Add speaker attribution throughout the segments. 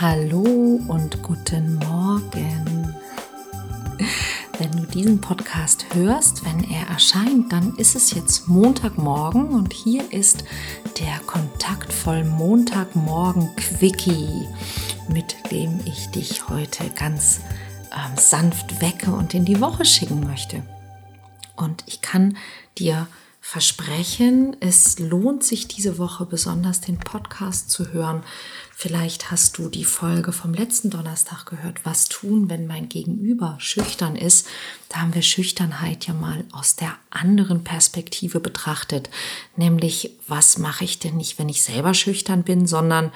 Speaker 1: Hallo und guten Morgen. Wenn du diesen Podcast hörst, wenn er erscheint, dann ist es jetzt Montagmorgen und hier ist der kontaktvoll Montagmorgen Quickie, mit dem ich dich heute ganz äh, sanft wecke und in die Woche schicken möchte. Und ich kann dir versprechen, es lohnt sich diese Woche besonders den Podcast zu hören. Vielleicht hast du die Folge vom letzten Donnerstag gehört, was tun, wenn mein Gegenüber schüchtern ist. Da haben wir Schüchternheit ja mal aus der anderen Perspektive betrachtet, nämlich was mache ich denn nicht, wenn ich selber schüchtern bin, sondern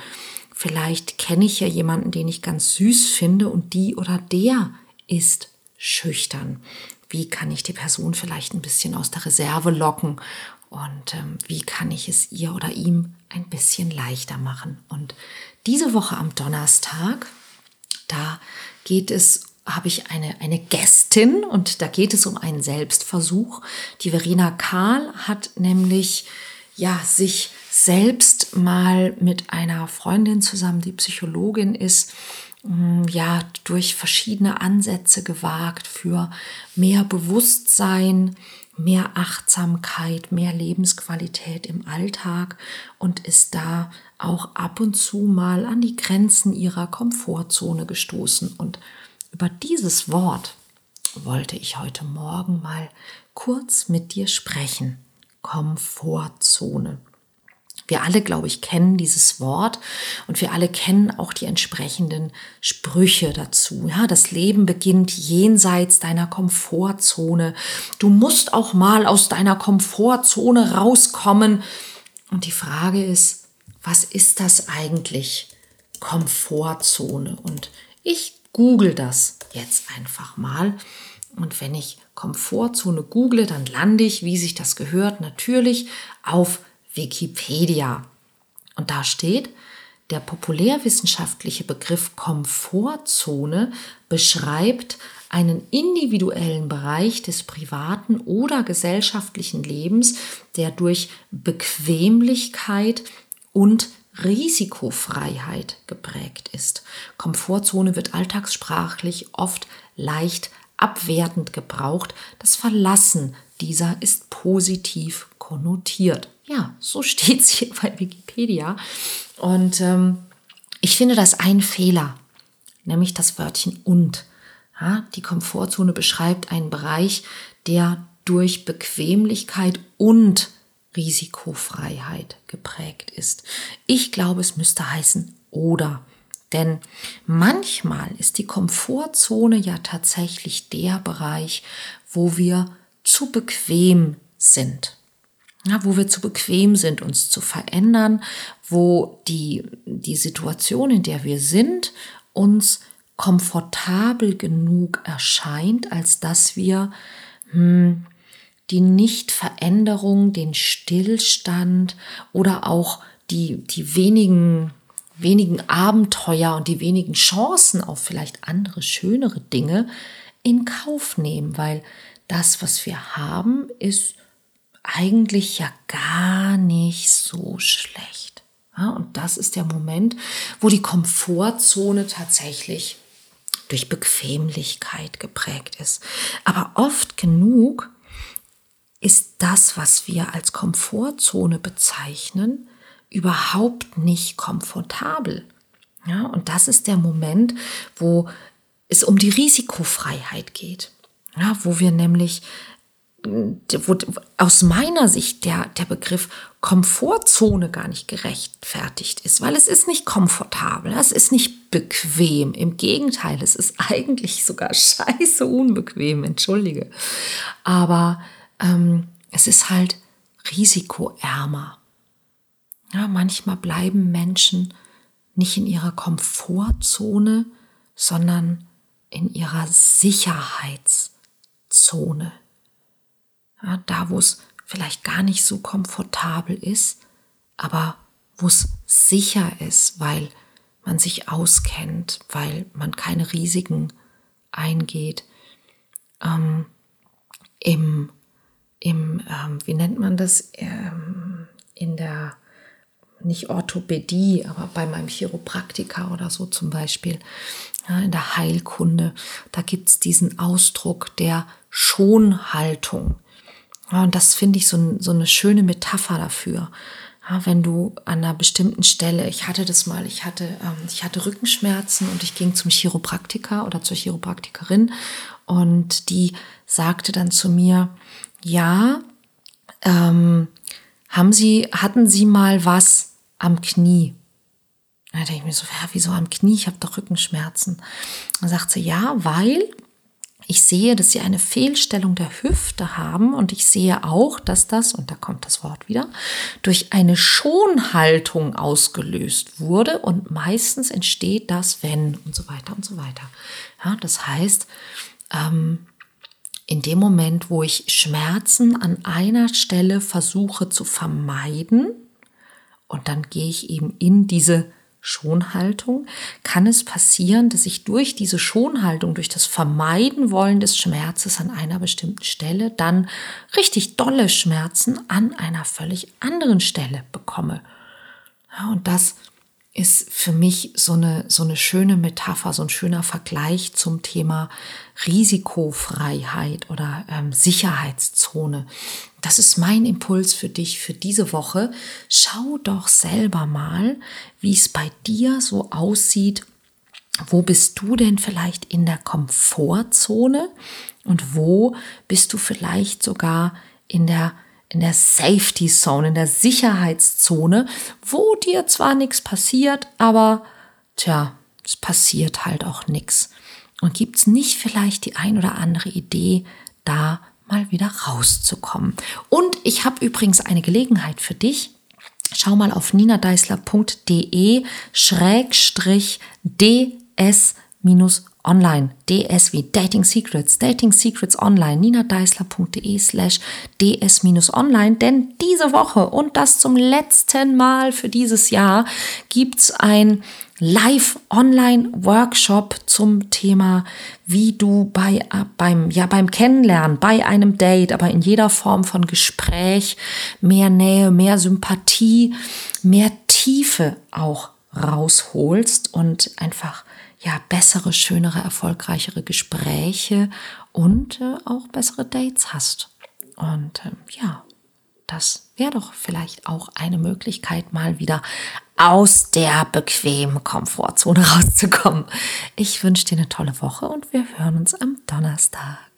Speaker 1: vielleicht kenne ich ja jemanden, den ich ganz süß finde und die oder der ist schüchtern wie kann ich die Person vielleicht ein bisschen aus der Reserve locken und ähm, wie kann ich es ihr oder ihm ein bisschen leichter machen. Und diese Woche am Donnerstag, da geht es habe ich eine, eine Gästin und da geht es um einen Selbstversuch. Die Verena Kahl hat nämlich ja sich selbst mal mit einer Freundin zusammen, die Psychologin ist, ja, durch verschiedene Ansätze gewagt für mehr Bewusstsein, mehr Achtsamkeit, mehr Lebensqualität im Alltag und ist da auch ab und zu mal an die Grenzen ihrer Komfortzone gestoßen. Und über dieses Wort wollte ich heute Morgen mal kurz mit dir sprechen. Komfortzone. Wir alle, glaube ich, kennen dieses Wort und wir alle kennen auch die entsprechenden Sprüche dazu. Ja, das Leben beginnt jenseits deiner Komfortzone. Du musst auch mal aus deiner Komfortzone rauskommen. Und die Frage ist, was ist das eigentlich? Komfortzone. Und ich google das jetzt einfach mal. Und wenn ich Komfortzone google, dann lande ich, wie sich das gehört, natürlich auf Wikipedia. Und da steht, der populärwissenschaftliche Begriff Komfortzone beschreibt einen individuellen Bereich des privaten oder gesellschaftlichen Lebens, der durch Bequemlichkeit und Risikofreiheit geprägt ist. Komfortzone wird alltagssprachlich oft leicht abwertend gebraucht. Das Verlassen dieser ist positiv konnotiert. Ja, so steht es hier bei Wikipedia. Und ähm, ich finde das ein Fehler, nämlich das Wörtchen und. Ja, die Komfortzone beschreibt einen Bereich, der durch Bequemlichkeit und Risikofreiheit geprägt ist. Ich glaube, es müsste heißen oder. Denn manchmal ist die Komfortzone ja tatsächlich der Bereich, wo wir zu bequem sind ja, wo wir zu bequem sind, uns zu verändern, wo die, die Situation, in der wir sind, uns komfortabel genug erscheint, als dass wir hm, die Nichtveränderung, den Stillstand oder auch die, die wenigen, wenigen Abenteuer und die wenigen Chancen auf vielleicht andere, schönere Dinge in Kauf nehmen, weil das, was wir haben, ist eigentlich ja gar nicht so schlecht. Ja, und das ist der Moment, wo die Komfortzone tatsächlich durch Bequemlichkeit geprägt ist. Aber oft genug ist das, was wir als Komfortzone bezeichnen, überhaupt nicht komfortabel. Ja, und das ist der Moment, wo es um die Risikofreiheit geht. Ja, wo wir nämlich wo aus meiner Sicht der, der Begriff Komfortzone gar nicht gerechtfertigt ist, weil es ist nicht komfortabel, es ist nicht bequem. Im Gegenteil, es ist eigentlich sogar scheiße unbequem, entschuldige. Aber ähm, es ist halt risikoärmer. Ja, manchmal bleiben Menschen nicht in ihrer Komfortzone, sondern in ihrer Sicherheitszone ja, da, wo es vielleicht gar nicht so komfortabel ist, aber wo es sicher ist, weil man sich auskennt, weil man keine Risiken eingeht. Ähm, Im, im ähm, wie nennt man das, ähm, in der nicht Orthopädie, aber bei meinem Chiropraktiker oder so zum Beispiel, ja, in der Heilkunde, da gibt es diesen Ausdruck der Schonhaltung. Und das finde ich so, so eine schöne Metapher dafür. Ja, wenn du an einer bestimmten Stelle, ich hatte das mal, ich hatte, ähm, ich hatte Rückenschmerzen und ich ging zum Chiropraktiker oder zur Chiropraktikerin und die sagte dann zu mir, ja, ähm, haben Sie, hatten Sie mal was am Knie? Da denke ich mir so, ja, wieso am Knie? Ich habe doch Rückenschmerzen. Dann sagt sie, ja, weil ich sehe, dass sie eine Fehlstellung der Hüfte haben und ich sehe auch, dass das, und da kommt das Wort wieder, durch eine Schonhaltung ausgelöst wurde und meistens entsteht das, wenn und so weiter und so weiter. Ja, das heißt, ähm, in dem Moment, wo ich Schmerzen an einer Stelle versuche zu vermeiden, und dann gehe ich eben in diese Schonhaltung, kann es passieren, dass ich durch diese Schonhaltung, durch das Vermeiden wollen des Schmerzes an einer bestimmten Stelle, dann richtig dolle Schmerzen an einer völlig anderen Stelle bekomme. Ja, und das ist für mich so eine, so eine schöne Metapher, so ein schöner Vergleich zum Thema Risikofreiheit oder ähm, Sicherheitszone. Das ist mein Impuls für dich für diese Woche. Schau doch selber mal, wie es bei dir so aussieht. Wo bist du denn vielleicht in der Komfortzone und wo bist du vielleicht sogar in der in der Safety Zone, in der Sicherheitszone, wo dir zwar nichts passiert, aber tja, es passiert halt auch nichts. Und gibt es nicht vielleicht die ein oder andere Idee, da mal wieder rauszukommen? Und ich habe übrigens eine Gelegenheit für dich. Schau mal auf ninadeisler.de schrägstrich ds online. DS wie Dating Secrets, Dating Secrets online, ninadeisler.de slash ds-online, denn diese Woche und das zum letzten Mal für dieses Jahr gibt's ein Live-Online-Workshop zum Thema, wie du bei, äh, beim, ja, beim Kennenlernen, bei einem Date, aber in jeder Form von Gespräch mehr Nähe, mehr Sympathie, mehr Tiefe auch rausholst und einfach ja, bessere, schönere, erfolgreichere Gespräche und äh, auch bessere Dates hast. Und äh, ja, das wäre doch vielleicht auch eine Möglichkeit, mal wieder aus der bequemen Komfortzone rauszukommen. Ich wünsche dir eine tolle Woche und wir hören uns am Donnerstag.